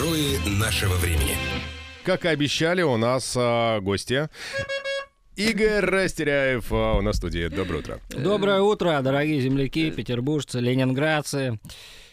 Герои нашего времени. Как и обещали, у нас а, гости. Игорь Растеряев а, у нас в студии. Доброе утро. Доброе утро, дорогие земляки, петербуржцы, ленинградцы,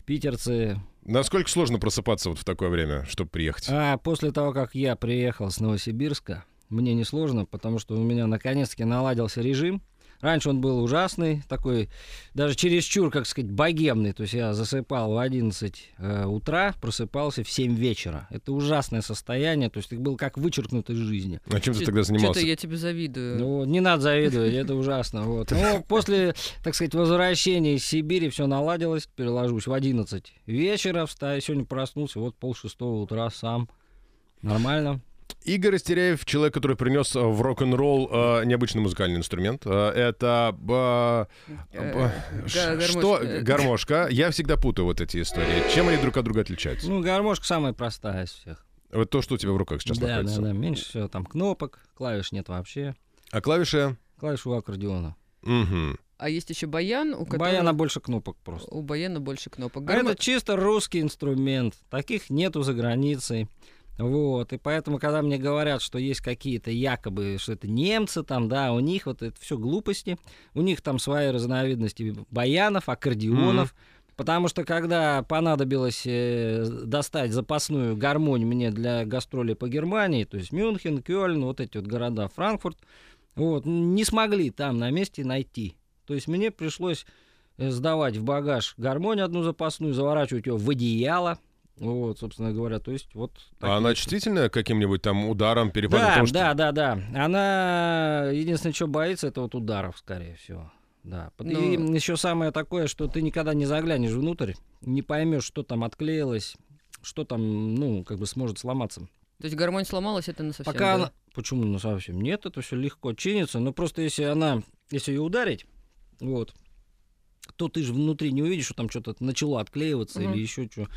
питерцы. Насколько сложно просыпаться вот в такое время, чтобы приехать? А после того, как я приехал с Новосибирска, мне не сложно, потому что у меня наконец-таки наладился режим. Раньше он был ужасный, такой, даже чересчур, как сказать, богемный. То есть я засыпал в 11 э, утра, просыпался в 7 вечера. Это ужасное состояние, то есть ты был как вычеркнут из жизни. А чем ты тогда занимался? Что-то я тебе завидую. Ну, не надо завидовать, это ужасно. Вот. Но после, так сказать, возвращения из Сибири все наладилось, теперь ложусь в 11 вечера, встаю, сегодня проснулся, вот полшестого утра сам. Нормально. Игорь Растеряев, человек, который принес э, в рок-н-ролл э, необычный музыкальный инструмент. Э, это э, Э, э, что гармошка. Я всегда путаю вот эти истории. Чем они друг от друга отличаются? Ну, гармошка самая простая из всех. Вот то, что у тебя в руках сейчас да, находится. да, да. Меньше всего там кнопок, клавиш нет вообще. А клавиши? Клавиш у аккордеона. Мгм. А есть еще баян, у которого... баяна больше кнопок просто. У баяна больше кнопок. А Гармо- это чисто русский инструмент. Таких нету за границей. Вот, и поэтому, когда мне говорят, что есть какие-то якобы, что это немцы там, да, у них вот это все глупости, у них там свои разновидности баянов, аккордеонов, потому что когда понадобилось э, достать запасную гармонь мне для гастролей по Германии, то есть Мюнхен, Кёльн, вот эти вот города, Франкфурт, вот, не смогли там на месте найти. То есть мне пришлось э, сдавать в багаж гармонь одну запасную, заворачивать ее в одеяло. Вот, собственно говоря, то есть вот... А она чувствительная каким-нибудь там ударом, перепадом? Да, Потому что- да, да, да. Она единственное, что боится, это вот ударов, скорее всего. Да. И Ну- еще самое такое, что ты никогда не заглянешь внутрь, не поймешь, что там отклеилось, что там, ну, как бы сможет сломаться. То есть гармонь сломалась, это на совсем. Пока да? она... Почему ну, совсем? Нет, это все легко чинится. Но просто если она, если ее ударить, вот, то ты же внутри не увидишь, что там что-то начало отклеиваться Мгм. или еще что.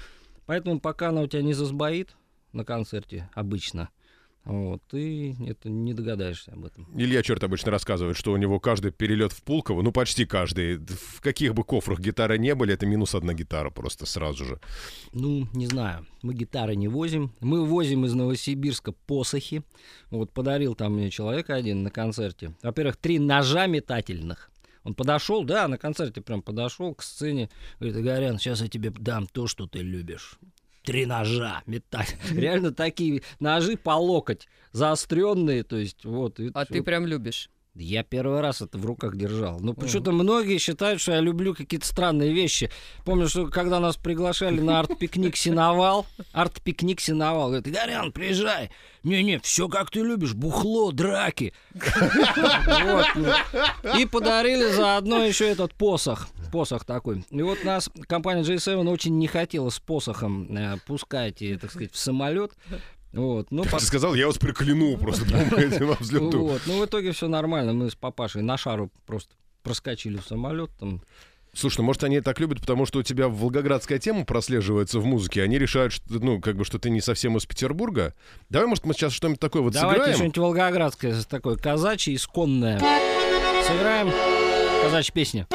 Поэтому пока она у тебя не засбоит на концерте обычно, вот, ты это не догадаешься об этом. Илья Черт обычно рассказывает, что у него каждый перелет в Пулково, ну почти каждый, в каких бы кофрах гитары не были, это минус одна гитара просто сразу же. Ну, не знаю, мы гитары не возим. Мы возим из Новосибирска посохи. Вот подарил там мне человек один на концерте. Во-первых, три ножа метательных. Он подошел, да, на концерте прям подошел к сцене. Говорит, Игорян, сейчас я тебе дам то, что ты любишь. Три ножа метать. Реально такие ножи по локоть, заостренные, то есть вот. А ты прям любишь. Я первый раз это в руках держал. Но почему-то многие считают, что я люблю какие-то странные вещи. Помню, что когда нас приглашали на арт-пикник Синовал, арт-пикник Синовал, говорит, Игорян, приезжай. Не-не, все как ты любишь, бухло, драки. Ну. И подарили заодно еще этот посох. Посох такой. И вот нас компания J7 очень не хотела с посохом э, пускать, так сказать, в самолет. Вот, ну, по- ты сказал, я вас прикляну просто по взлету. вот, ну в итоге все нормально. Мы с папашей на шару просто проскочили в самолет там. Слушай, ну может они так любят, потому что у тебя волгоградская тема прослеживается в музыке, они решают, что, ну, как бы, что ты не совсем из Петербурга. Давай, может, мы сейчас что-нибудь такое вот Давайте сыграем? что-нибудь волгоградское, такое казачье, исконное. Сыграем казачья песня.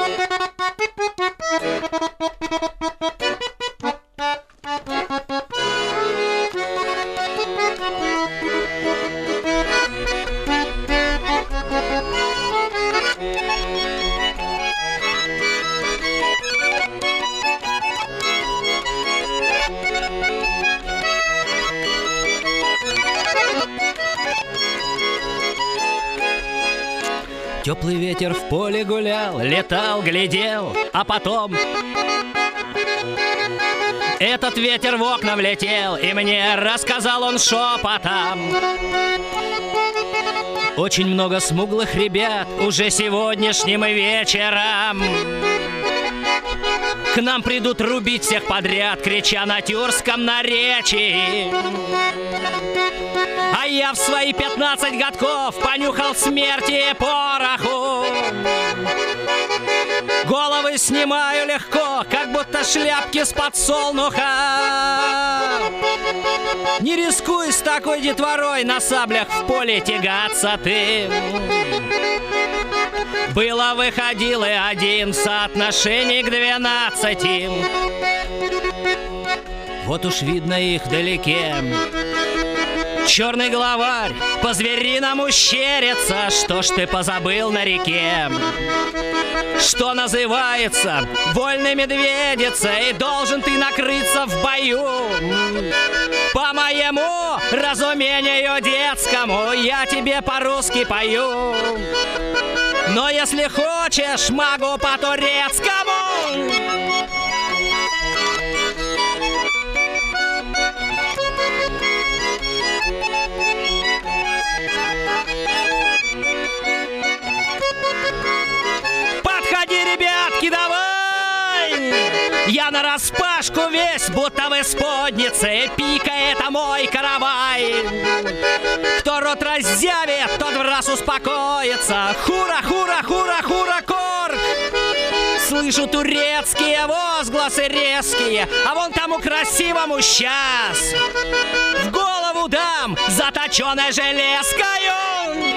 Теплый ветер в поле гулял, летал, глядел, а потом этот ветер в окна влетел, и мне рассказал он шепотом. Очень много смуглых ребят уже сегодняшним вечером. К нам придут рубить всех подряд, крича на тюркском наречии. Я в свои 15 годков понюхал смерти пороху. Головы снимаю легко, как будто шляпки с подсолнуха. Не рискуй с такой детворой на саблях в поле тягаться ты. Было выходил и один в соотношении к двенадцати. вот уж видно их вдалеке. Черный главарь по-звериному щерится, что ж ты позабыл на реке? Что называется вольной медведицей, должен ты накрыться в бою. По моему разумению детскому я тебе по-русски пою. Но если хочешь, могу по-турецкому. На распашку весь, будто в исподнице, пика это мой каравай. Кто рот разъявит, тот в раз успокоится. Хура, хура, хура, хура, кор! Слышу турецкие возгласы резкие, а вон тому красивому сейчас в голову дам заточенной железкою.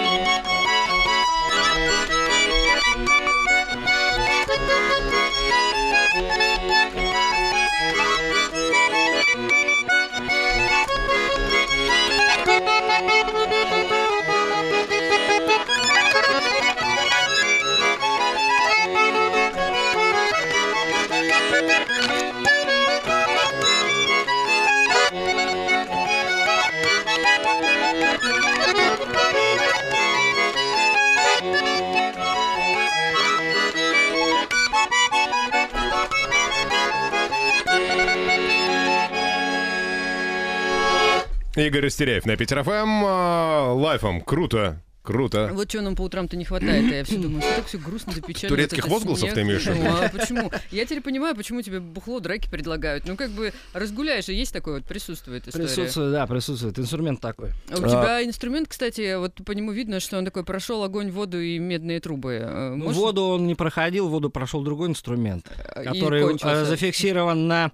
Игорь Растеряев на Питер ФМ. а, live ом. Круто. Круто. Вот чего нам по утрам-то не хватает. а Я все думаю, что так все грустно да печально. Турецких вот возгласов ты имеешь в виду? Ну, а почему? Я теперь понимаю, почему тебе бухло, драки предлагают. Ну, как бы разгуляешь, и есть такое вот, присутствует история. Присутствует, да, присутствует. Инструмент такой. А У тебя инструмент, кстати, вот по нему видно, что он такой прошел огонь, воду и медные трубы. Э, Ну, Воду он не проходил, воду прошел другой инструмент, э, который э, зафиксирован на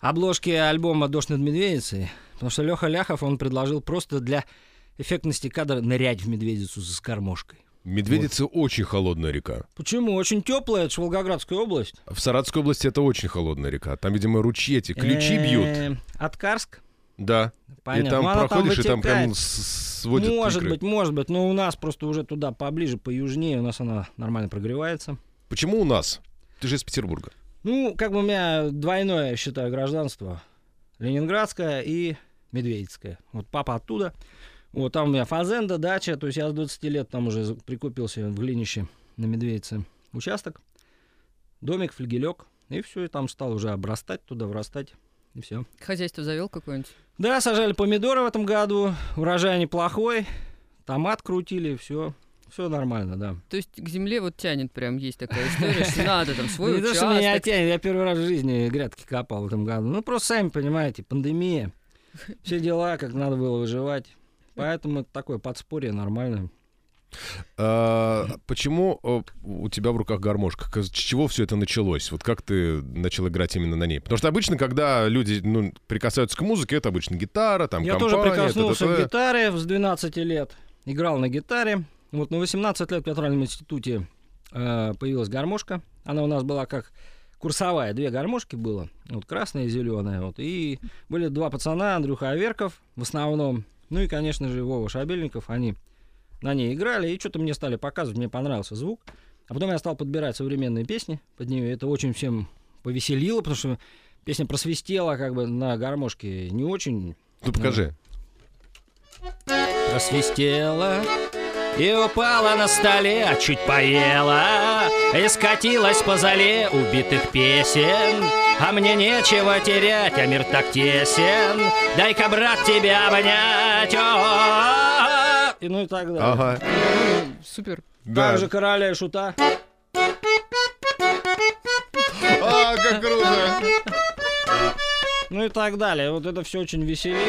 обложке альбома «Дождь над медведицей». Потому что Леха Ляхов, он предложил просто для эффектности кадра нырять в медведицу с кормошкой. Медведица очень холодная река. Почему? Очень теплая, это ж Волгоградская область. В Саратовской области это очень холодная река. Там, видимо, ручьи эти, ключи бьют. Откарск? Да. Понятно. И там Ну, она проходишь, и там прям сводит Может икры. быть, может быть, но у нас просто уже туда поближе, поюжнее, у нас она нормально прогревается. Почему у нас? Ты же из Петербурга. Ну, как бы у меня двойное, считаю, гражданство. Ленинградское и Медведицкое. Вот папа оттуда. Вот там у меня фазенда, дача. То есть я с 20 лет там уже прикупился в Глинище на Медведице участок. Домик, флигелек. И все, и там стал уже обрастать туда, врастать. И все. Хозяйство завел какое-нибудь? Да, сажали помидоры в этом году. Урожай неплохой. Томат крутили, все. Все нормально, да. То есть к земле вот тянет прям, есть такая история, что надо там свой Не то, что меня тянет, я первый раз в жизни грядки копал в этом году. Ну, просто сами понимаете, пандемия, все дела, как надо было выживать. Поэтому это такое подспорье нормальное. А, почему э, у тебя в руках гармошка? С чего все это началось? Вот как ты начал играть именно на ней? Потому что обычно, когда люди ну, прикасаются к музыке, это обычно гитара, там я компания, тоже прикоснулся к гитаре с 12 лет. Играл на гитаре. Вот на 18 лет в театральном институте э, появилась гармошка. Она у нас была как курсовая. Две гармошки было. Вот красная и зеленая. Вот. И были два пацана, Андрюха Аверков в основном. Ну и, конечно же, Вова Шабельников. Они на ней играли. И что-то мне стали показывать. Мне понравился звук. А потом я стал подбирать современные песни под нее. Это очень всем повеселило, потому что песня просвистела как бы на гармошке не очень Ну, покажи. просвистела и упала на столе, а чуть поела и скатилась по зале убитых песен. А мне нечего терять, а мир так тесен. Дай-ка, брат, тебя обнять. И ну и так далее. Ага. Супер. Да. Также короля и шута. А, как круто! Ну и так далее. Вот это все очень веселило.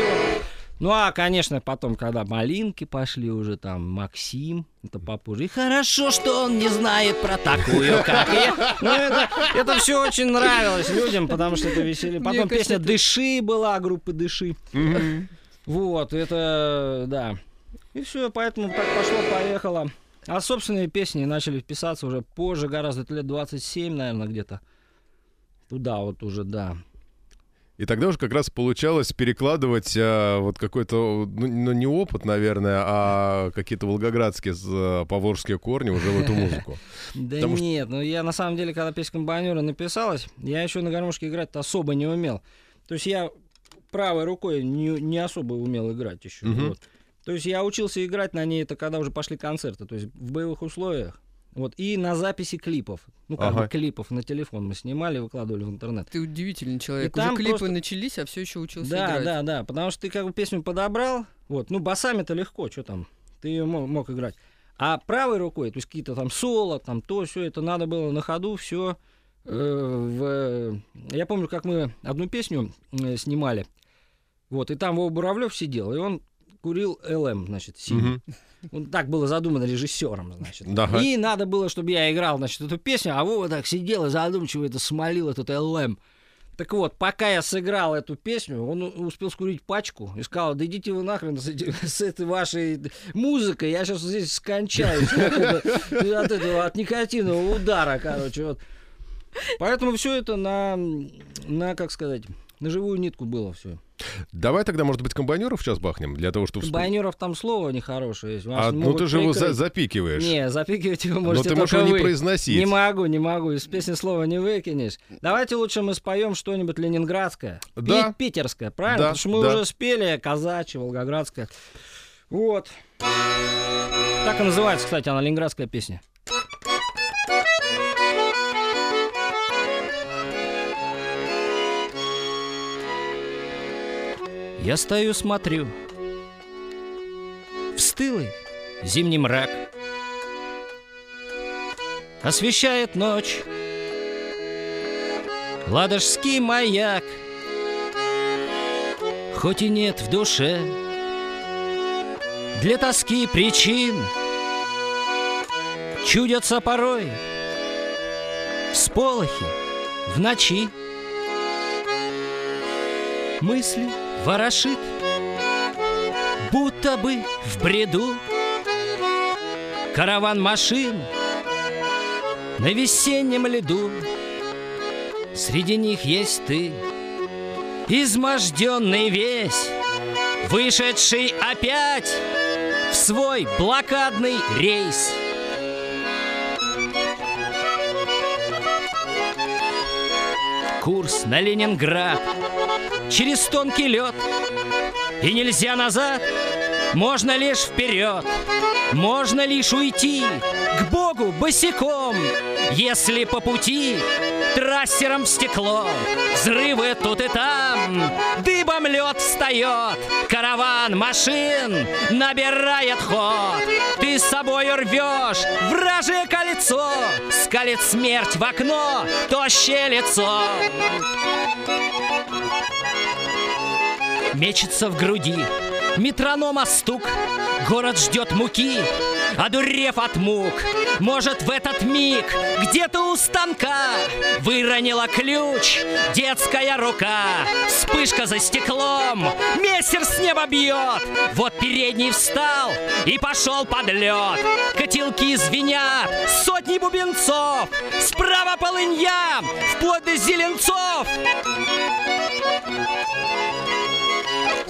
Ну а, конечно, потом, когда малинки пошли уже там, Максим, это попозже. И хорошо, что он не знает про такую, как я. Ну это, это все очень нравилось людям, потому что это веселее. Потом Мне кажется, песня это- «Дыши» была, группы «Дыши». Мгм. Вот, это, да. И все, поэтому так пошло-поехало. А собственные песни начали писаться уже позже, гораздо, лет 27, наверное, где-то. Туда вот уже, да. И тогда уже как раз получалось перекладывать а, вот какой-то, ну, ну, не опыт, наверное, а какие-то волгоградские, поволжские корни уже в эту музыку. Да нет, ну я на самом деле, когда песня комбайнера написалась, я еще на гармошке играть особо не умел. То есть я правой рукой не, не особо умел играть еще. То есть я учился играть на ней, это когда уже пошли концерты, то есть в боевых условиях. Вот, и на записи клипов. Ну, как Ага. бы клипов на телефон мы снимали, выкладывали в интернет. Ты удивительный человек. И Уже там клипы просто- начались, а все еще учился Да, играть. да, да, потому что ты как бы песню подобрал, вот, ну, басами-то легко, что там, ты ее мог, мог играть. А правой рукой, то есть какие-то там соло, там то, все это надо было на ходу, все. в... Я помню, как мы одну песню э, снимали, вот, и там Вова Буравлев сидел, и он курил ЛМ, значит, синий. Вот так было задумано режиссером, значит. Да. И надо было, чтобы я играл, значит, эту песню, а Вова так сидел и задумчиво это смолил, этот ЛМ. Так вот, пока я сыграл эту песню, он успел скурить пачку и сказал, да идите вы нахрен с, эти- с этой вашей музыкой, я сейчас здесь скончаюсь от этого, от никотинового удара, короче. Вот. Поэтому все это на, на, как сказать, на живую нитку было все. Давай тогда, может быть, комбайнеров сейчас бахнем, для того, чтобы... Комбайнеров там слово нехорошее есть. А, ну ты же его за- прикрыть. запикиваешь. Не, запикивать его Но можете ты можешь его не произносить. Не могу, не могу. Из песни слова не выкинешь. Давайте лучше мы споем что-нибудь ленинградское. Да. Пи- питерское, правильно? Да, Потому что мы да. уже спели казачье, волгоградское. Вот. Так и называется, кстати, она ленинградская песня. Я стою, смотрю. В стылый зимний мрак. Освещает ночь. Ладожский маяк. Хоть и нет в душе Для тоски причин Чудятся порой Всполохи в ночи. Мысли ворошит Будто бы в бреду. Караван машин На весеннем льду. Среди них есть ты Изможденный весь Вышедший опять В свой блокадный рейс. Курс на Ленинград Через тонкий лед. И нельзя назад Можно лишь вперед. Можно лишь уйти К Богу босиком Если по пути Трассером в стекло Взрывы тут и там Дыбом лед встает Караван машин Набирает ход. Ты с собой рвешь Вражье кольцо Скалит смерть в окно Тощее лицо. Мечется в груди Метронома стук Город ждет муки Одурев от мук Может в этот миг Где-то у станка Выронила ключ Детская рука. Вспышка за стеклом Мессер с неба бьет. Вот передний встал И пошел под лед. Котелки звенят Сотни бубенцов. Справа полынья Вплоть до зеленцов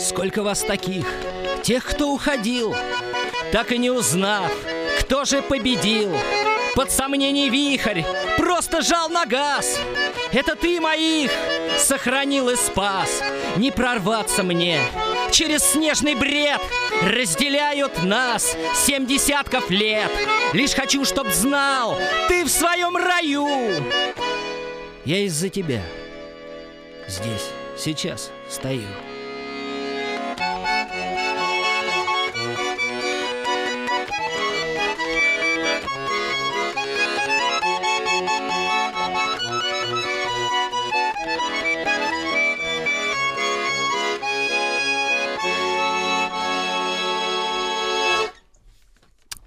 Сколько вас таких, тех, кто уходил, так и не узнав, кто же победил. Под сомнений вихрь просто жал на газ. Это ты моих сохранил и спас. Не прорваться мне через снежный бред. Разделяют нас семь десятков лет. Лишь хочу, чтоб знал, ты в своем раю. Я из-за тебя здесь, сейчас стою.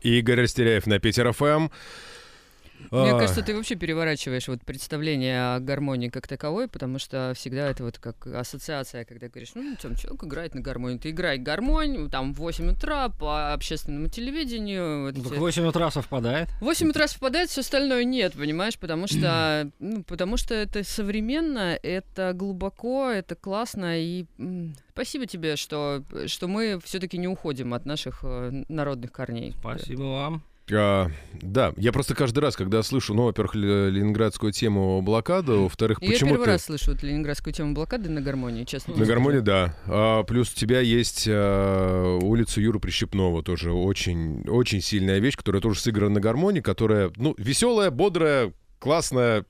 Игорь Растеряев на Питер ФМ. Мне А, кажется, ты вообще переворачиваешь вот представление о гармонии как таковой, потому что всегда это вот как ассоциация, когда говоришь, ну, там человек играет на гармонии. Ты играй гармонь, там, в 8 утра по общественному телевидению. вот Ну, Так эти- 8 утра совпадает. В 8 утра совпадает, все остальное нет, понимаешь, потому что, ну, потому что это современно, это глубоко, это классно, и спасибо тебе, что, что мы все-таки не уходим от наших э, народных корней. Спасибо вам. А, да, я просто каждый раз, когда слышу, ну, во-первых, ле- ленинградскую тему блокады, во-вторых, Я почему первый ты... раз слышу эту ленинградскую тему блокады на гармонии, честно. На гармонии, да. А, плюс у тебя есть а, улица Юры Прищепнова, тоже очень, очень сильная вещь, которая тоже сыграна на гармонии, которая, ну, веселая, бодрая, классная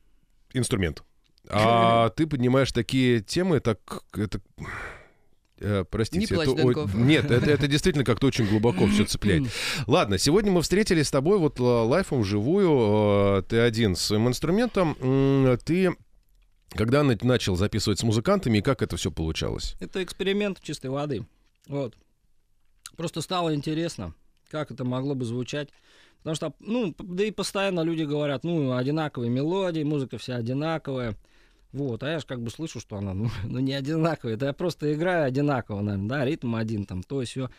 инструмент. А ты поднимаешь такие темы, так это. Э, простите, Не плачь, это, о- нет, это, это действительно как-то очень глубоко все цепляет. Ладно, сегодня мы встретились с тобой вот л- лайфом вживую. э, Ты один с своим инструментом. Ты когда на- начал записывать с музыкантами и как это все получалось? Это эксперимент чистой воды. Вот. Просто стало интересно, как это могло бы звучать. Потому что, ну, да и постоянно люди говорят, ну, одинаковые мелодии, музыка вся одинаковая. Вот, а я же как бы слышу, что она, ну, ну, не одинаковая. Это я просто играю одинаково, наверное, да, ритм один там, то все.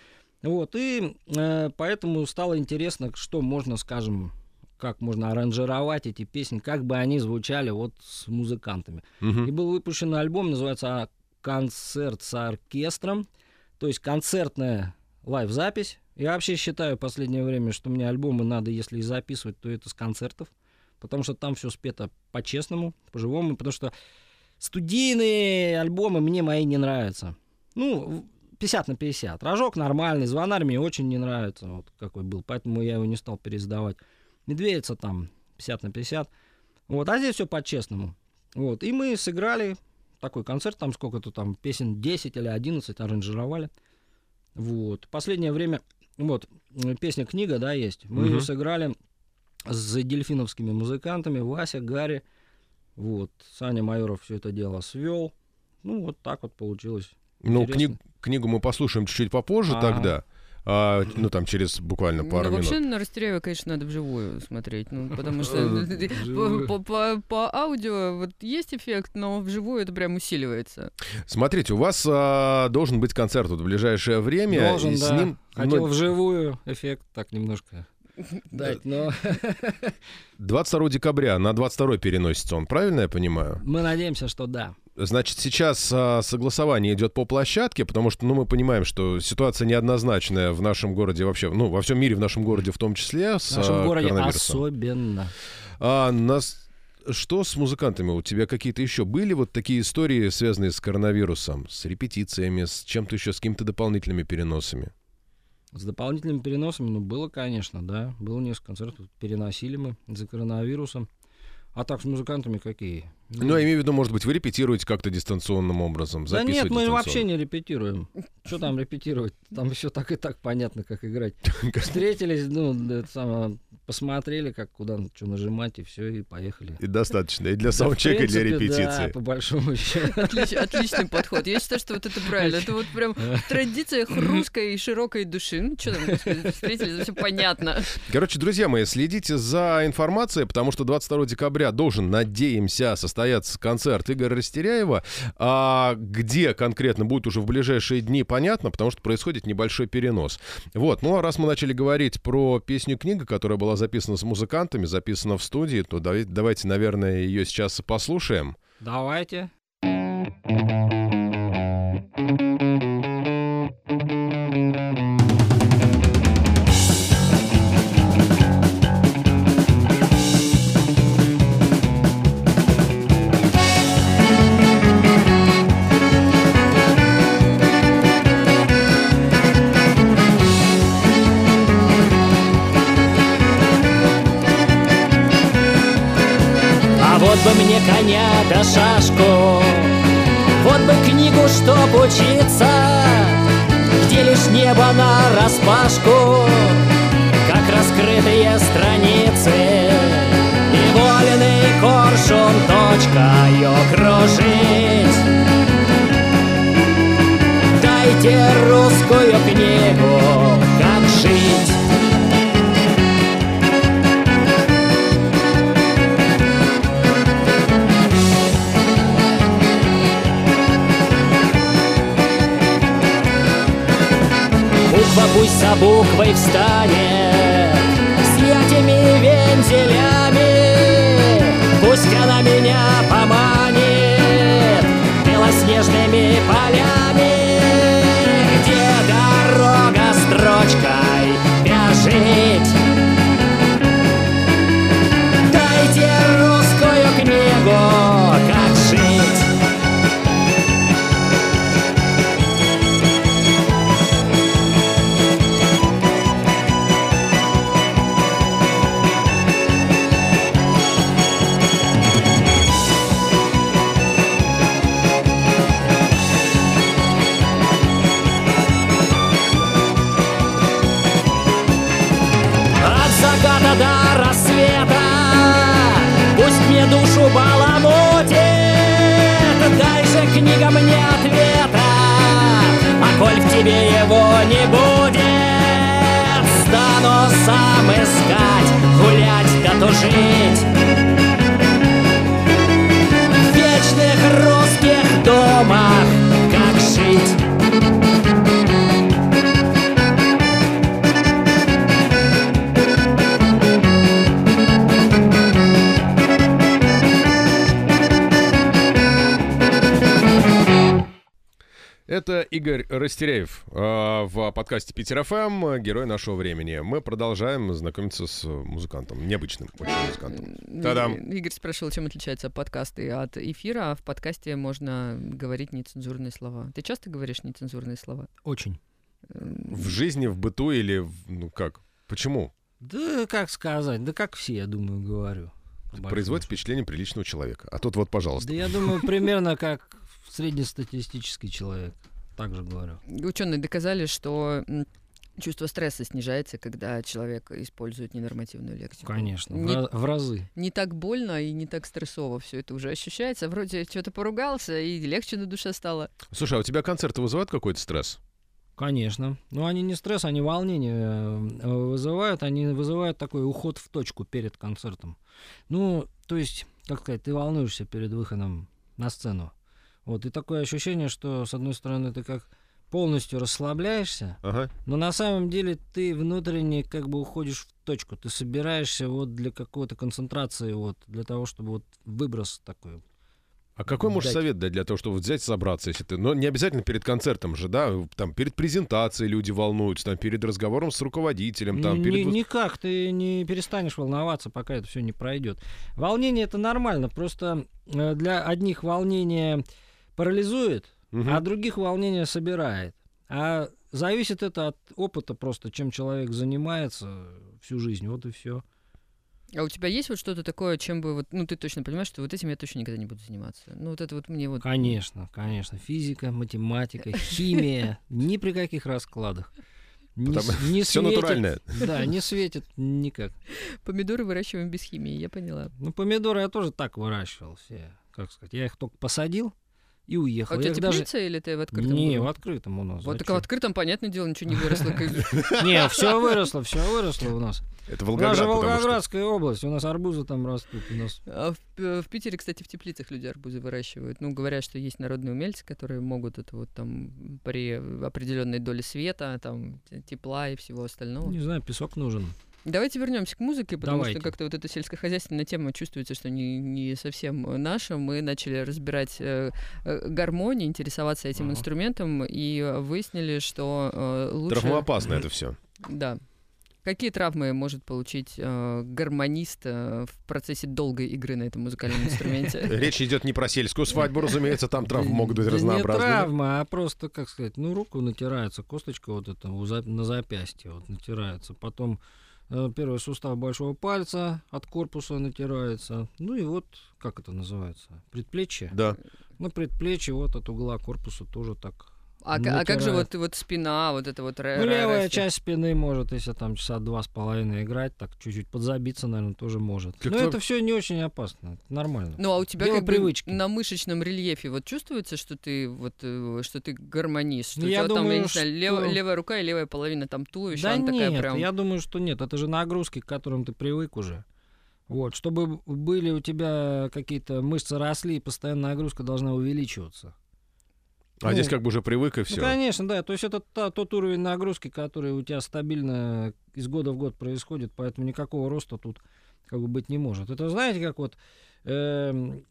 Вот, и э, поэтому стало интересно, что можно, скажем, как можно аранжировать эти песни, как бы они звучали вот с музыкантами. Мгм. И был выпущен альбом, называется «Концерт с оркестром». То есть концертная лайв-запись. Я вообще считаю в последнее время, что мне альбомы надо, если и записывать, то это с концертов. Потому что там все спето по-честному, по-живому. Потому что студийные альбомы мне мои не нравятся. Ну, в- 50 на 50. Рожок нормальный, звонарь мне очень не нравится, вот какой был. Поэтому я его не стал переиздавать. Медведица там 50 на 50. Вот, а здесь все по-честному. Вот, и мы сыграли такой концерт, там сколько-то там песен 10 или 11 аранжировали. Вот. Последнее время, вот, м, песня «Книга», да, есть. Мы ее Мгм. сыграли с дельфиновскими музыкантами, Вася, Гарри. Вот, Саня Майоров все это дело свел. Ну, вот так вот получилось. Ну, книг- книгу мы послушаем чуть-чуть попозже А. тогда. А, ну, там, через буквально Ну, пару вообще минут. на Растеряева, конечно, надо вживую смотреть, ну, потому что Э, по, аудио вот есть эффект, но вживую это прям усиливается. Смотрите, у вас а, должен быть концерт вот в ближайшее время. Должен, да. ним, Хотел ну, вживую эффект так немножко дать, но 22 декабря на 22 переносится он, правильно я понимаю? мы надеемся, что да. Значит, сейчас а, согласование идет по площадке, потому что, ну, мы понимаем, что ситуация неоднозначная в нашем городе вообще, ну, во всем мире, в нашем городе в том числе, с В нашем а, городе коронавирусом. особенно. А нас... Что с музыкантами? У тебя какие-то еще были вот такие истории, связанные с коронавирусом, с репетициями, с чем-то еще, с какими-то дополнительными переносами? С дополнительными переносами, ну, было, конечно, да. Было несколько концертов, переносили мы из-за коронавируса. А так с музыкантами какие? Ну, я имею в виду, может быть, вы репетируете как-то дистанционным образом, Да нет, мы вообще не репетируем. Что там репетировать? Там еще так и так понятно, как играть. Встретились, ну, это самое, посмотрели, как куда что нажимать, и все, и поехали. И достаточно. И для Да, саундчека, и для репетиции. Да, по большому счету. Отлич- отличный подход. Я считаю, что вот это правильно. Это вот прям в традициях русской и широкой души. Ну, что там, господи, встретились, все понятно. Короче, друзья мои, следите за информацией, потому что 22 декабря должен, надеемся, состояться концерт Игоря Растеряева. А где конкретно будет уже в ближайшие дни, понятно, потому что происходит небольшой перенос. Вот, ну а раз мы начали говорить про песню «Книга», которая была записана с музыкантами, записана в студии, то давай- давайте, наверное, ее сейчас послушаем. Давайте. А бы мне коня да шашку, вот бы книгу, чтоб учиться, где лишь небо на распашку, как раскрытые страницы, и вольный коршун точкою кружить. Дайте русскую книгу, как жить. Буквой встанет Игорь Растеряев э, в подкасте Питер ФМ, герой нашего времени. Мы продолжаем знакомиться с музыкантом, необычным очень музыкантом. Та-дам. Игорь спрашивал, чем отличаются подкасты от эфира. А в подкасте можно говорить нецензурные слова. Ты часто говоришь нецензурные слова? Очень. В жизни, в быту или, в- ну как? Почему? Да как сказать, да как все, я думаю, говорю. Производит впечатление приличного человека. А тут вот, пожалуйста. Да я думаю, примерно как среднестатистический человек. Так же говорю. Ученые доказали, что чувство стресса снижается, когда человек использует ненормативную лексику. Конечно, в, Не, ra- в разы. не так больно и не так стрессово все это уже ощущается. Вроде что-то поругался, и легче на душе стало. Слушай, а у тебя концерты вызывают какой-то стресс? Конечно. Но они не стресс, они волнение э, вызывают. Они вызывают такой уход в точку перед концертом. Ну, то есть, как сказать, ты волнуешься перед выходом на сцену. Вот, и такое ощущение, что, с одной стороны, ты как полностью расслабляешься, Ага. но на самом деле ты внутренне как бы уходишь в точку. Ты собираешься вот для какой-то концентрации, вот, для того, чтобы вот выброс такой. А какой можешь Дать. совет дать для того, чтобы взять, собраться, если ты... Но не обязательно перед концертом же, да? Там перед презентацией люди волнуются, там перед разговором с руководителем, там Ни- перед... никак ты не перестанешь волноваться, пока это все не пройдет. Волнение это нормально, просто э, для одних волнение парализует, Мгм. а других волнение собирает. А зависит это от опыта просто, чем человек занимается всю жизнь, вот и все. А у тебя есть вот что-то такое, чем бы вот, ну ты точно понимаешь, что вот этим я точно никогда не буду заниматься. Ну вот это вот мне вот. Конечно, конечно. Физика, математика, химия, ни при каких раскладах. Не, Потому- не всё светит. натуральное. Да, не светит никак. Помидоры выращиваем без химии, я поняла. Ну, помидоры я тоже так выращивал все. Как сказать, я их только посадил и уехал. А у тебя их даже... теплица или ты в открытом? Не, был? в открытом у нас. Вот а так в открытом, понятное дело, ничего не выросло. как- Не, все выросло, все выросло у нас. Это У нас же Волгоград. Волгоградская область, у нас арбузы там растут. У нас А в, П- в Питере, кстати, в теплицах люди арбузы выращивают. Ну, говорят, что есть народные умельцы, которые могут это вот там при определенной доле света, там тепла и всего остального. не знаю, песок нужен. Давайте вернемся к музыке, потому Давайте. что как-то вот эта сельскохозяйственная тема чувствуется, что не, не совсем наша. Мы начали разбирать э, э, гармонии, интересоваться этим Ага. инструментом и выяснили, что э, лучше... Травмоопасно это все. Да. Какие травмы может получить э, гармонист э, в процессе долгой игры на этом музыкальном инструменте? Речь идет не про сельскую свадьбу, разумеется, там травмы могут быть Да Не травма, а просто, как сказать, ну, руку натирается, косточка вот эта на запястье вот натирается. Потом первый сустав большого пальца от корпуса натирается. Ну и вот, как это называется? Предплечье. Да. Ну, предплечье вот от угла корпуса тоже так. А, а как же вот, вот спина, вот это вот Ну, левая расти? часть спины может, если там часа два с половиной играть, так чуть-чуть подзабиться, наверное, тоже может. Как Но то- это все не очень опасно, это нормально. Ну, а у тебя Дело как бы привычки. на мышечном рельефе вот чувствуется, что ты вот э, что ты гармонист, что Ну, у я тебя там, я думаю, не знаю, что- левая рука и левая половина там туловища, Да она такая нет, прям. я думаю, что нет. Это же нагрузки, к которым ты привык уже. Вот, чтобы были у тебя какие-то мышцы росли, и постоянно нагрузка должна увеличиваться. А Ну, здесь как бы уже привык и Ну, все. конечно, да. То есть это та- тот уровень нагрузки, который у тебя стабильно из года в год происходит, поэтому никакого роста тут как бы быть не может. Это знаете, как вот эм,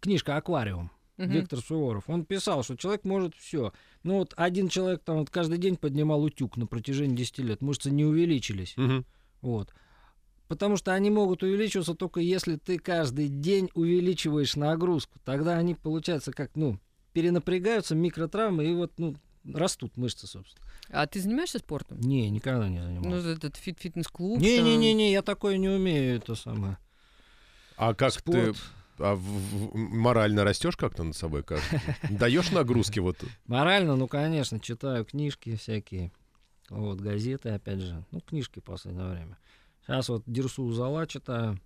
книжка «Аквариум». Мгм. Виктор Суворов. Он писал, что человек может все. Ну вот один человек там вот каждый день поднимал утюг на протяжении 10 лет. Мышцы не увеличились. Мгм. Вот. Потому что они могут увеличиваться только если ты каждый день увеличиваешь нагрузку. Тогда они, получается, как, ну, перенапрягаются, микротравмы, и вот, ну, растут мышцы, собственно. А ты занимаешься спортом? Не, никогда не Ну, занимался. этот фит фитнес-клуб. Не-не-не, я такое не умею, это самое. А как ты Спорт. а в- в- морально растешь как-то над собой? Как? Даешь нагрузки вот? Морально, ну, конечно, читаю книжки всякие. Вот, газеты, опять же. Ну, книжки в последнее время. Сейчас вот Дерсу Узала читаю.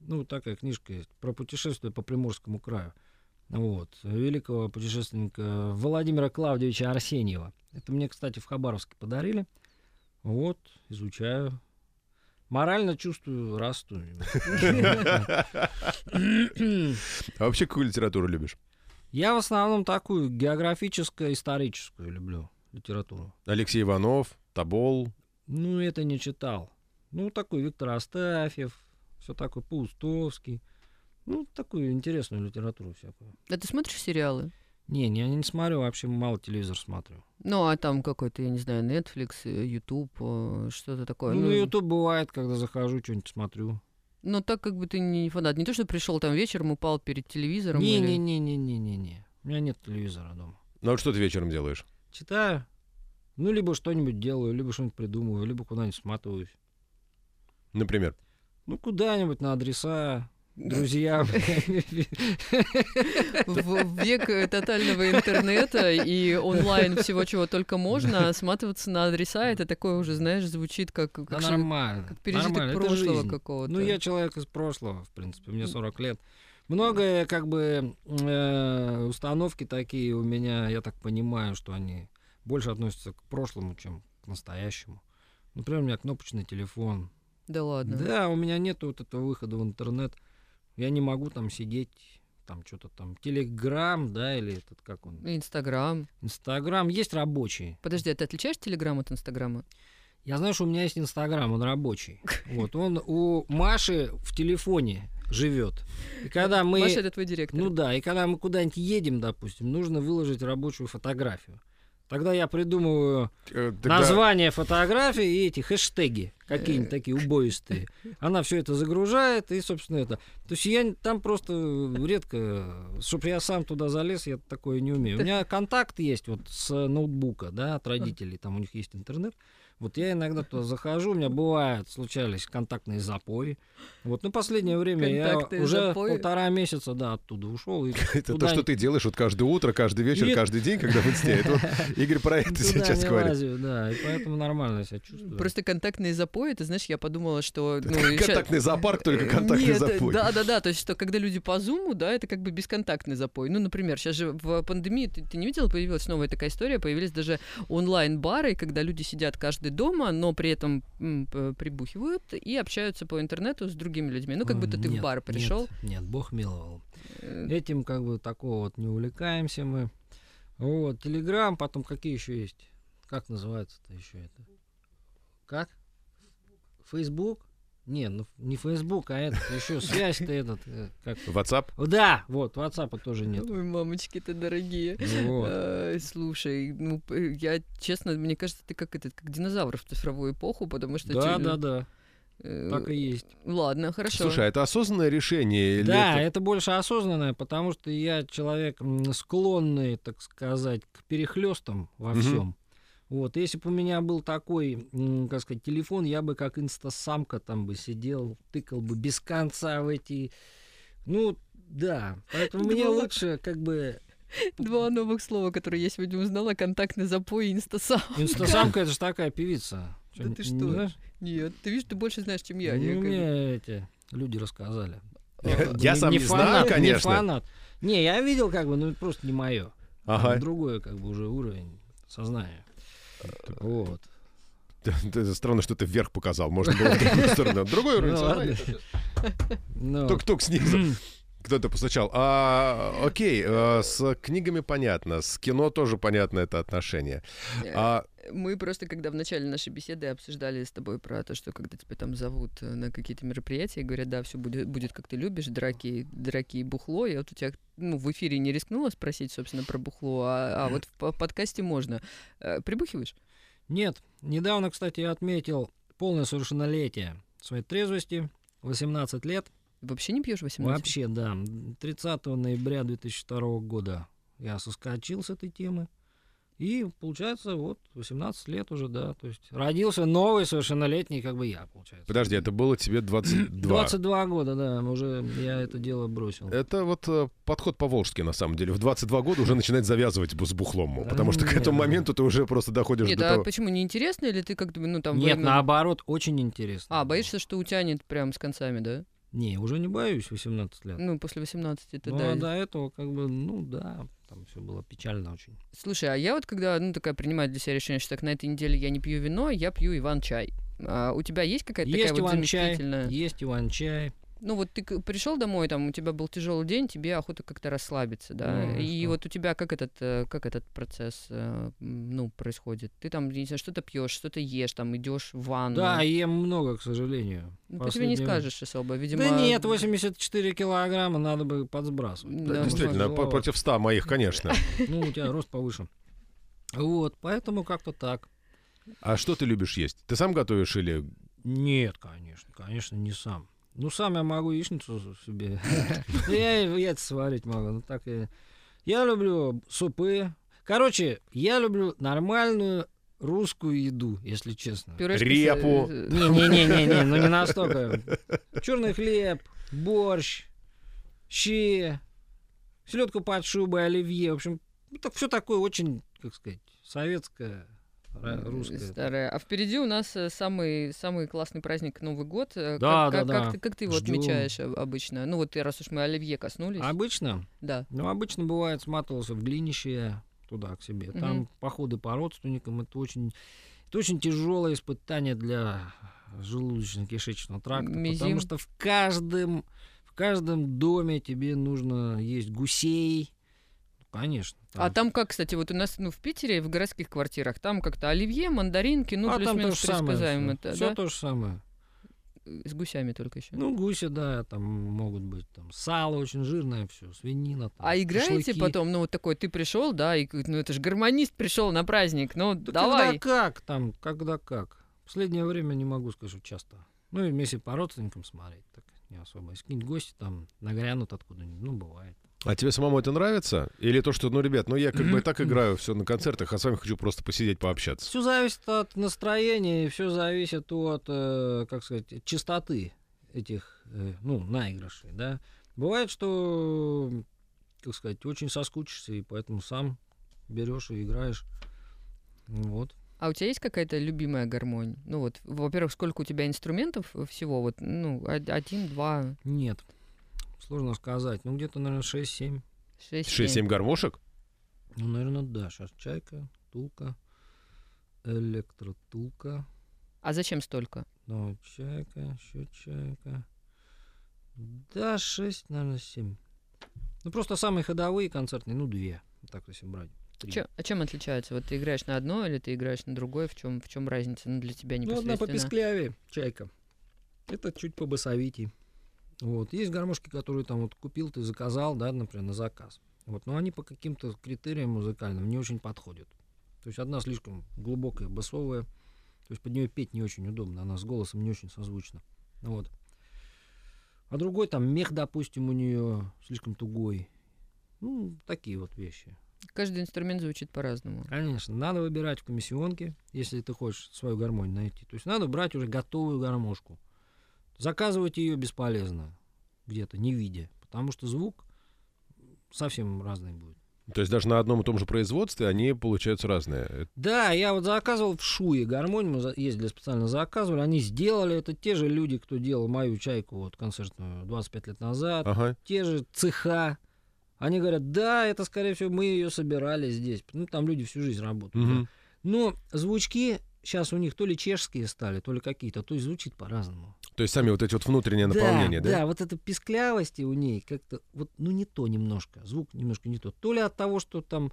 Ну, такая книжка есть про путешествие по Приморскому краю. Вот. Великого путешественника Владимира Клавдевича Арсеньева. Это мне, кстати, в Хабаровске подарили. Вот, изучаю. Морально чувствую, расту. А вообще какую литературу любишь? Я в основном такую географическо-историческую люблю литературу. Алексей Иванов, Табол. Ну, это не читал. Ну, такой Виктор Астафьев, все такое, Паустовский. Ну, такую интересную литературу всякую. А ты смотришь сериалы? Не, не, я не смотрю, вообще мало телевизор смотрю. Ну, а там какой-то, я не знаю, Netflix, э, YouTube, э, что-то такое. Ну, на YouTube бывает, когда захожу, что-нибудь смотрю. Но так как бы ты не фанат. Не то, что пришел там вечером, упал перед телевизором. или- Не-не-не-не-не-не. У меня нет телевизора дома. Ну вот что ты вечером делаешь? Читаю. Ну, либо что-нибудь делаю, либо что-нибудь придумываю, либо куда-нибудь сматываюсь. Например. Ну, куда-нибудь на адреса, друзьям. В век э, тотального интернета и онлайн всего, чего только можно, сматываться на адреса, это такое уже, знаешь, звучит как, как, Да ши- нормально. как пережиток нормально, прошлого какого-то. Ну, я человек из прошлого, в принципе, мне 40 лет. Многое, как бы, э, установки такие у меня, я так понимаю, что они больше относятся к прошлому, чем к настоящему. Например, у меня кнопочный телефон. Да ладно. Да, у меня нет вот этого выхода в интернет. Я не могу там сидеть, там что-то там, Телеграм, да, или этот, как он, Инстаграм. Инстаграм. Есть рабочий. Подожди, а ты отличаешь Телеграм от Инстаграма? Я знаю, что у меня есть Инстаграм, он рабочий. Вот, он у Маши в телефоне живет. И когда мы... Маша, это твой директор. Ну да, и когда мы куда-нибудь едем, допустим, нужно выложить рабочую фотографию. Тогда я придумываю Э, тогда- название фотографии и эти хэштеги какие-нибудь такие убоистые. Она все это загружает, и, собственно, это. То есть я там просто редко, чтобы я сам туда залез, я такое не умею. У меня контакт есть вот с ноутбука, да, от родителей, там у них есть интернет. Вот я иногда туда захожу, у меня бывают, случались контактные запои. Вот, ну, последнее время я Контактные уже запои? полтора месяца, да, оттуда ушел. Это то, что ты делаешь вот каждое утро, каждый вечер, каждый день, когда в инсте. Это вот Игорь про это сейчас говорит. да, и поэтому нормально себя чувствую. Просто контактные запои, ты знаешь, я подумала, что... Ну, Контактный зоопарк, только контактный Нет, запой. Да, да, да. То есть, что когда люди по зуму, да, это как бы бесконтактный запой. Ну, например, сейчас же в пандемии, ты, ты не видел, появилась новая такая история, появились даже онлайн-бары, когда люди сидят каждый дома, но при этом прибухивают и общаются по интернету с другими людьми. Ну, как будто ты в Нет, бар нет, пришел. Нет, Бог миловал. Э, Этим как бы такого вот не увлекаемся мы. Вот, Телеграм, потом какие еще есть? Как называется-то еще это? Как? Фейсбук? Не, ну не Фейсбук, а этот еще связь-то этот. э, Как? WhatsApp? Да, вот, WhatsApp тоже нет. Ой, мамочки-то дорогие. Ну Вот. Ай, слушай, ну я честно, мне кажется, ты как этот, как динозавр в цифровую эпоху, потому что Да, те- да, да, э, так и есть. Ладно, хорошо. Слушай, а это осознанное решение? или Да, это- это больше осознанное, потому что я человек склонный, так сказать, к перехлестам во Мгм. всем. Вот, если бы у меня был такой, как сказать, телефон, я бы как инстасамка там бы сидел, тыкал бы без конца в эти... Ну, да, поэтому мне лучше как бы... Два новых слова, которые я сегодня узнала: контактный запой и инстасам. Инстасамка это же такая певица. Да ты что? знаешь? Нет, ты видишь, ты больше знаешь, чем я. Ну, Я мне эти люди рассказали. Я сам не знаю, фанат, конечно. Не фанат. Не, я видел, как бы, ну это просто не мое. Ага. Другой, как бы, уже уровень сознания. Вот. Это странно, что ты вверх показал. Можно было в другую сторону. Другой уровень Ну, сознания. ладно. Ну, Тук-тук снизу. Кто-то постучал. А, окей, э, с книгами понятно, с кино тоже понятно это отношение. А, Мы просто, когда в начале нашей беседы обсуждали с тобой про то, что когда тебя там зовут э, на какие-то мероприятия, и говорят, да, все будет, будет как ты любишь, драки, драки и бухло, я вот у тебя ну, в эфире не рискнула спросить, собственно, про бухло, а, а вот в по- подкасте можно. Э, Прибухиваешь? Нет. Недавно, кстати, я отметил полное совершеннолетие своей трезвости. 18 лет. Вообще не пьешь 18? Вообще, да. 30 ноября 2002 года я соскочил с этой темы. И получается, вот, 18 лет уже, да. То есть родился новый совершеннолетний, как бы я, получается. подожди, это было тебе 22. 22 года, да, уже я это дело бросил. Это вот э, подход по-волжски, на самом деле. В 22 года уже начинает завязывать с бухлом. Да Потому что к этому моменту ты уже просто доходишь Нет, до а того... почему, неинтересно или ты как-то, ну, там... Нет, время- наоборот, очень интересно. А, боишься, что утянет прям с концами, да? Не, уже не боюсь 18 лет. Ну, после 18 это Ну, да. а до этого, как бы, ну да, там все было печально очень. Слушай, а я вот когда, ну, такая принимаю для себя решение, что так на этой неделе я не пью вино, я пью Иван-чай. А у тебя есть какая-то Есть такая вот Иван-чай, заместительная? есть Иван-чай. Ну вот ты пришел домой, там у тебя был тяжелый день, тебе охота как-то расслабиться, да? Ну, и что? вот у тебя как этот, э, как этот процесс, э, ну, происходит? Ты там, не знаю, что-то пьешь, что-то ешь, там идешь в ванну. Да, ем много, к сожалению. ну, по тебе не скажешь особо, видимо. Да нет, 84 килограмма надо бы подсбрасывать. Да, действительно, по- против 100 моих, конечно. Ну, у тебя рост повыше. Вот, поэтому как-то так. А что ты любишь есть? Ты сам готовишь или... Нет, конечно, конечно, не сам. Ну, сам я могу яичницу себе. Ну, Я яйца сварить могу. Ну, так я... Я люблю супы. Короче, я люблю нормальную русскую еду, если честно. Пюрешка с- Репу. э, Не-не-не-не, ну не настолько. Черный хлеб, борщ, щи, селедку под шубой, оливье. В общем, ну, так все такое очень, как сказать, советское, ра- русское. Старая. А впереди у нас э, самый, самый классный праздник Новый год. Э, Да, как, да, как, да. Как, ты, как ты его Ждём. отмечаешь об- обычно? Ну вот раз уж мы оливье коснулись. Обычно, Да. ну, обычно бывает, сматывался в глинище туда, к себе. Там Мгм. походы по родственникам, это очень, это очень тяжелое испытание для желудочно-кишечного тракта, Мизим. потому что в каждом, в каждом доме тебе нужно есть гусей. Конечно. А там как, кстати, вот у нас ну, в Питере, в городских квартирах, там как-то оливье, мандаринки, ну, а там плюс-минус предсказуемо. Все, да? то же самое. С гусями только еще. Ну, гуси, да, там могут быть там сало очень жирное, все, свинина. Там, а играете шашлыки. потом, ну вот такой, ты пришел, да, и ну это же гармонист пришел на праздник, ну Да давай. когда как там, когда как. В последнее время не могу сказать, что часто. Ну, и вместе по родственникам смотреть, так не особо. Если какие-нибудь гости там нагрянут откуда-нибудь, ну, бывает. А тебе самому это нравится? Или то, что, ну, ребят, ну, я как бы и так играю все на концертах, а с вами хочу просто посидеть, пообщаться. Все зависит от настроения, все зависит от, э, как сказать, чистоты этих, э, ну, наигрышей, да. Бывает, что, как сказать, очень соскучишься, и поэтому сам берешь и играешь. Вот. А у тебя есть какая-то любимая гармонь? Ну вот, во-первых, сколько у тебя инструментов всего? Вот, ну, од- один, два, Нет. Сложно сказать. Ну, где-то, наверное, 6-7. шесть, 6-7 гармошек? Ну, наверное, да. Сейчас чайка, тулка, электротулка. А зачем столько? Ну, чайка, еще чайка. Да, 6, наверное, 7. Ну, просто самые ходовые концертные, ну, две. Так, если брать. Чё- а чем отличаются? Вот ты играешь на одно или ты играешь на другое? В чем в чем разница? Ну, для тебя Ну, одна непосредственно. попесклявее, чайка. Это чуть побасовитей. Вот. Есть гармошки, которые там вот купил, ты заказал, да, например, на заказ. Вот. Но они по каким-то критериям музыкальным не очень подходят. То есть одна слишком глубокая, басовая. То есть под нее петь не очень удобно, она с голосом не очень созвучна. Вот. А другой там мех, допустим, у нее слишком тугой. Ну, такие вот вещи. Каждый инструмент звучит по-разному. Конечно, надо выбирать в комиссионке, если ты хочешь свою гармонию найти. То есть надо брать уже готовую гармошку. Заказывать ее бесполезно где-то, не видя, потому что звук совсем разный будет. То есть даже на одном и том же производстве они получаются разные. Это- Да, я вот заказывал в Шуе гармонию, мы ездили специально заказывали, они сделали, это те же люди, кто делал мою чайку вот концертную 25 лет назад, Ага. те же цеха. Они говорят, да, это, скорее всего, мы ее собирали здесь. Ну, там люди всю жизнь работают. да. Мгм. Но звучки сейчас у них то ли чешские стали, то ли какие-то, то есть звучит по-разному. То есть сами вот эти вот внутренние наполнения, да? Да, вот эта писклявости у ней как-то, вот, ну не то немножко, звук немножко не то. То ли от того, что там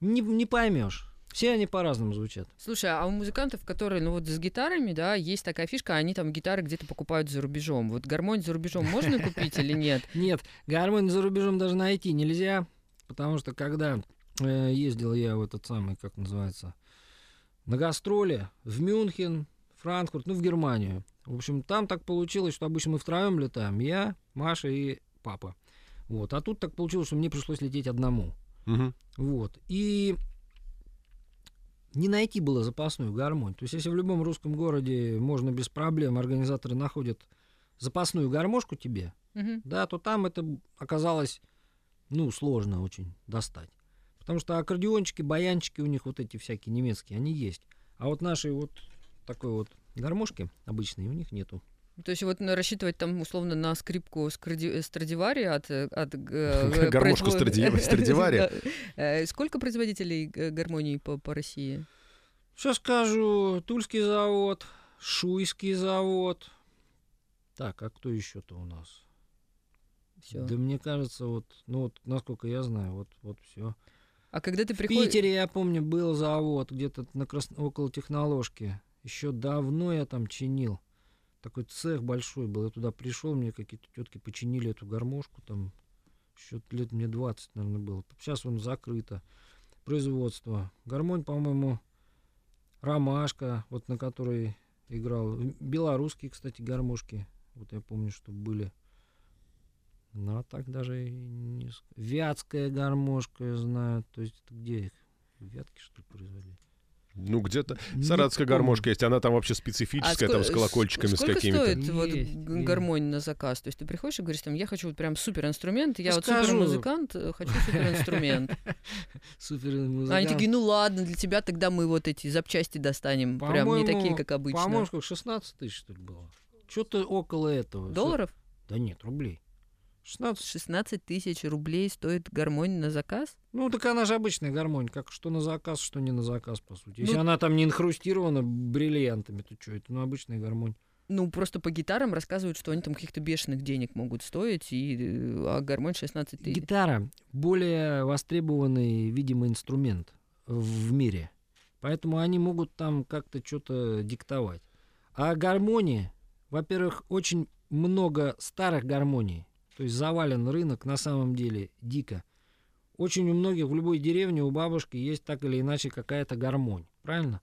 не, не поймешь. Все они по-разному звучат. Слушай, а у музыкантов, которые, ну вот с гитарами, да, есть такая фишка, они там гитары где-то покупают за рубежом. Вот гармонь за рубежом можно купить или нет? Нет, гармонь за рубежом даже найти нельзя, потому что когда э, ездил я в этот самый, как называется, на гастроли в Мюнхен, Франкфурт, ну в Германию. В общем, там так получилось, что обычно мы втроем летаем, я, Маша и папа. Вот, а тут так получилось, что мне пришлось лететь одному. Мгм. Вот. И не найти было запасную гармонь. То есть, если в любом русском городе можно без проблем, организаторы находят запасную гармошку тебе, Мгм. да, то там это оказалось, ну, сложно очень достать. Потому что аккордеончики, баянчики у них вот эти всякие немецкие, они есть. А вот наши вот такой вот гармошки обычные у них нету. То есть вот рассчитывать там условно на скрипку Скради- Страдивари от... э, от э, Гармошку Страдивари? Э, Сколько производителей э, гармонии по, по России? Сейчас скажу, Тульский завод, Шуйский завод. Так, а кто еще-то у нас? Все. Да мне кажется, вот, ну вот, насколько я знаю, вот, вот все. А когда ты В приходишь... Питере, я помню, был завод где-то на крас... около техноложки. Еще давно я там чинил. Такой цех большой был. Я туда пришел, мне какие-то тетки починили эту гармошку там. Еще лет мне 20, наверное, было. Сейчас он закрыто. Производство. Гармонь, по-моему, ромашка, вот на которой играл. Белорусские, кстати, гармошки. Вот я помню, что были. Ну, а так даже и не... ск- Вятская гармошка, я знаю. То есть это где их? В Вятке, что ли, производили? Ну, где-то Не саратская помню. гармошка есть, она там вообще А специфическая, ско- там с колокольчиками, с сколько какими-то. стоит вот Есть, г- есть. гармонь на заказ? То есть ты приходишь и говоришь, там, я хочу вот прям супер инструмент, я вот супер музыкант, хочу супер инструмент. Супер Они музыкант. такие, ну ладно, для тебя тогда мы вот эти запчасти достанем, прям не такие, как обычно. По-моему, сколько, 16 тысяч, что ли, было? Что-то около этого. Долларов? Да нет, рублей. 16. 16 тысяч рублей стоит гармонь на заказ? Ну, так она же обычная гармонь, как что на заказ, что не на заказ, по сути. Если Ну- она там не инхрустирована бриллиантами, то что это? Ну, обычная гармонь. Ну, просто по гитарам рассказывают, что они там каких-то бешеных денег могут стоить, и, э, а гармонь 16 тысяч. Гитара более востребованный, видимо, инструмент в мире. Поэтому они могут там как-то что-то диктовать. А гармонии, во-первых, очень много старых гармоний. То есть завален рынок на самом деле дико. Очень у многих в любой деревне у бабушки есть так или иначе какая-то гармонь. Правильно?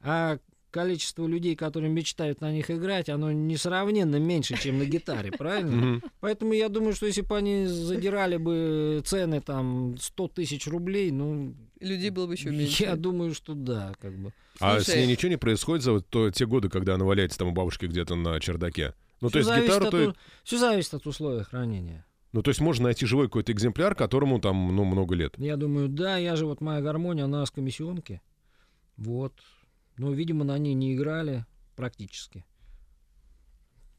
А количество людей, которые мечтают на них играть, оно несравненно меньше, чем на гитаре, правильно? Поэтому я думаю, что если бы они задирали бы цены там 100 тысяч рублей, ну, Людей было бы еще меньше. я думаю, что да, как бы. А с Слушай. ней ничего не происходит за вот то- те годы, когда она валяется там у бабушки где-то на чердаке? Ну, то Всё есть гитару, от то, у- всё зависит от условий хранения. ну, то есть можно найти живой какой-то экземпляр, которому там, ну, много лет. Я думаю, да, я же вот моя гармония, она с комиссионки. Вот. Но, видимо, на ней не играли практически.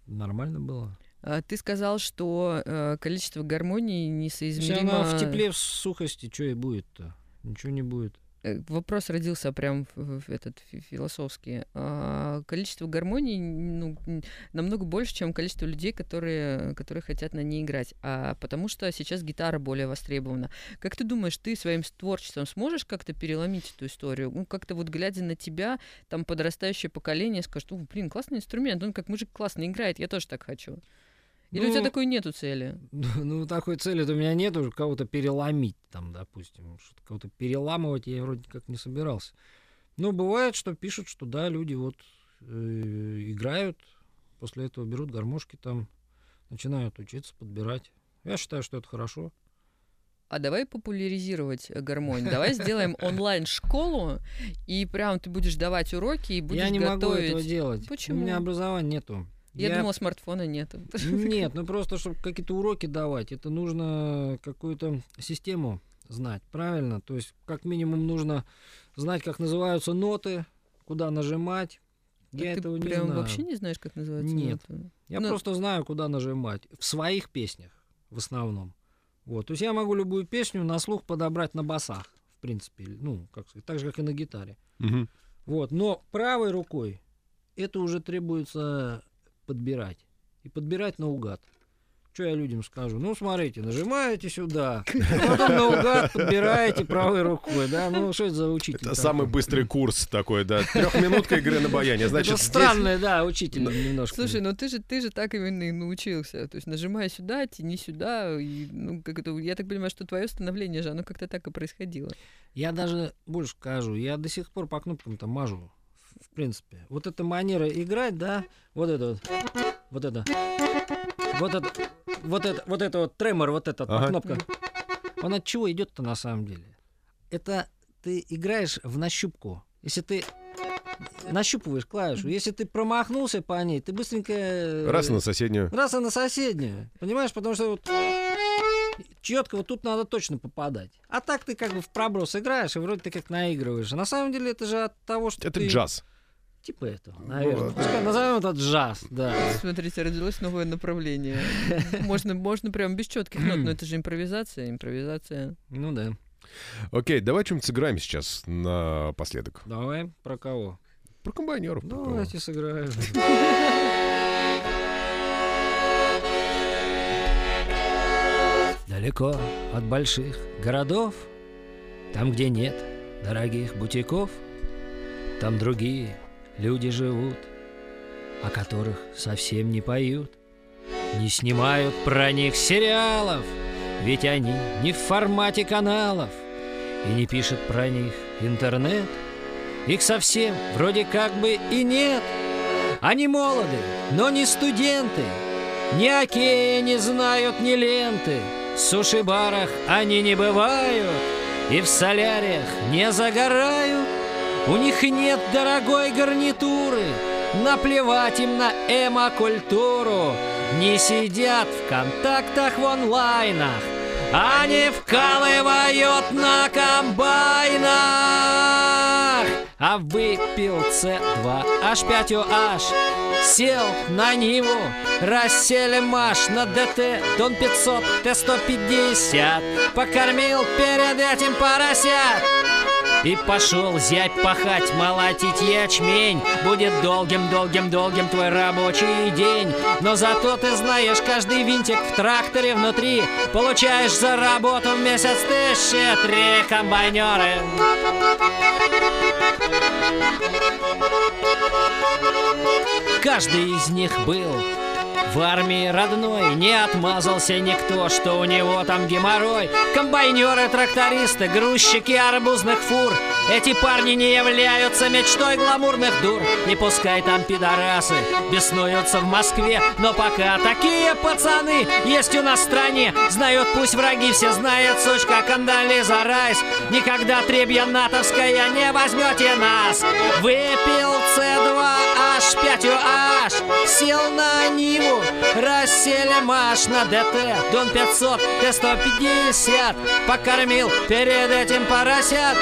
Нормально было. А ты сказал, что э, количество гармоний Если несоизмеримо... она в тепле, в сухости, что и будет-то? Ничего не будет. Э, Вопрос родился прям в, этот фи- философский. А, количество гармоний ну, намного больше, чем количество людей, которые, которые хотят на ней играть. А потому что сейчас гитара более востребована. Как ты думаешь, ты своим творчеством сможешь как-то переломить эту историю? Ну, как-то вот глядя на тебя, там подрастающее поколение скажет, «О, блин, классный инструмент, он как мужик классно играет, я тоже так хочу. Или у тебя Ну, такой нету цели? Ну, такой цели-то у меня нет уже кого-то переломить, там, допустим. Кого-то переламывать я вроде как не собирался. Но бывает, что пишут, что да, люди вот э, играют, после этого берут гармошки там, начинают учиться, подбирать. Я считаю, что это хорошо. А давай популяризировать э, гармонь. Давай сделаем онлайн-школу, и прям ты будешь давать уроки и будешь я не могу готовить. этого делать. Почему? У меня образования нету. Я, думала, смартфона нету. Нет, ну просто, чтобы какие-то уроки давать, это нужно какую-то систему знать, правильно? То есть, как минимум, нужно знать, как называются ноты, куда нажимать. Я ты этого не прям знаю. вообще не знаешь, как называется? Нет. нота? Я ну- просто знаю, куда нажимать. В своих песнях в основном. Вот. То есть я могу любую песню на слух подобрать на басах, в принципе. Ну, как сказать, так же, как и на гитаре. Мгм. Вот, но правой рукой это уже требуется подбирать. И подбирать наугад. Что я людям скажу? Ну, смотрите, нажимаете сюда, потом наугад подбираете правой рукой, да? Ну, что это за учитель? Это такой? самый быстрый курс такой, да. Трехминутка игры на баяне. Значит, это здесь- странный, да, учитель немножко. Слушай, ну ты же, ты же так именно и научился. То есть нажимай сюда, тяни сюда. И, ну, как это, я так понимаю, что твое становление же, оно как-то так и происходило. Я даже больше скажу, я до сих пор по кнопкам-то мажу. В принципе. Вот эта манера играть, да, вот это вот, вот это, вот это, вот это, вот это вот тремор, вот эта Ага. кнопка. Он от чего идет-то на самом деле? Это ты играешь в нащупку. Если ты нащупываешь клавишу, если ты промахнулся по ней, ты быстренько... э, Раз на соседнюю. Раз на соседнюю. Понимаешь, потому что вот четко вот тут надо точно попадать. А так ты как бы в проброс играешь, и вроде ты как наигрываешь. А на самом деле это же от того, что Это ты... джаз. Типа этого, наверное. вот. Пускай назовем это джаз, да. Смотрите, родилось новое направление. Можно, можно прям без четких нот, но это же импровизация, импровизация. Ну да. Окей, давай что-нибудь сыграем сейчас напоследок. Давай про кого? Про комбайнеров. Давайте сыграем. Далеко от больших городов, там, где нет дорогих бутиков, там другие люди живут, о которых совсем не поют, не снимают про них сериалов, ведь они не в формате каналов, и не пишет про них интернет. Их совсем вроде как бы и нет. Они молоды, но не студенты. Ни окея не знают, ни ленты. В суши-барах они не бывают. И в соляриях не загорают. У них нет дорогой гарнитуры. Наплевать им на эмо-культуру. Не сидят в контактах в онлайнах. Они вкалывают на комбайнах А выпил С2 H5OH Сел на Ниву. Рассели Маш на ДТ. Дон 500 Т-150 Покормил перед этим поросят и пошел зять пахать, молотить ячмень. Будет долгим-долгим-долгим твой рабочий день. Но зато ты знаешь каждый винтик в тракторе внутри. Получаешь за работу в месяц тысячи три комбайнеры. Каждый из них был в армии родной не отмазался никто, что у него там геморрой. Комбайнеры, трактористы, грузчики арбузных фур. Эти парни не являются мечтой гламурных дур. Не пускай там пидорасы беснуются в Москве. Но пока такие пацаны есть у нас в стране. Знают пусть враги, все знают, сучка Кандализа Райс. Никогда требья натовская не возьмете нас. Выпил С2H5OH, сел на Ниву, рассели Маш на ДТ, Дон 500, Т-150, покормил перед этим поросят.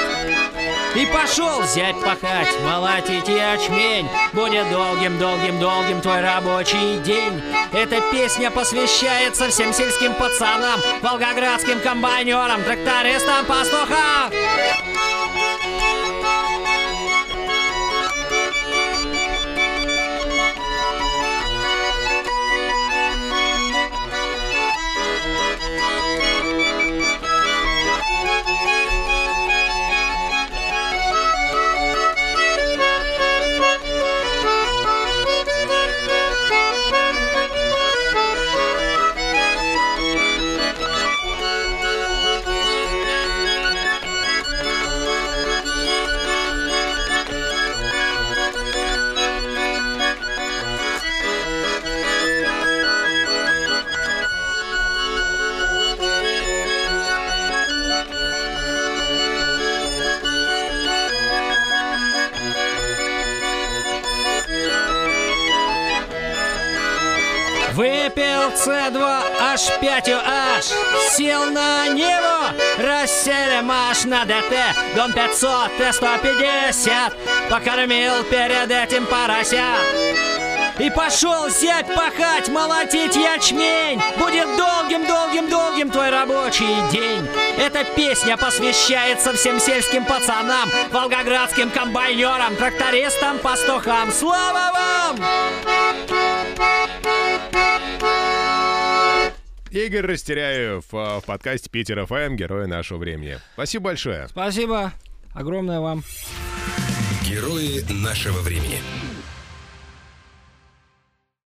И пошел зять пахать, молотить ячмень Будет долгим-долгим-долгим твой рабочий день. Эта песня посвящается всем сельским пацанам Волгоградским комбайнерам, трактористам, пастухам С2H5OH Сел на него Рассели Маш на ДТ Дон 500 Т-150 Покормил перед этим поросят и пошел зять пахать, молотить ячмень Будет долгим-долгим-долгим твой рабочий день. Эта песня посвящается всем сельским пацанам, волгоградским комбайнерам, трактористам, пастухам. Слава вам! Игорь Растеряев а, в подкасте Питер ФМ, герои нашего времени. Спасибо большое. Спасибо огромное вам. Герои нашего времени.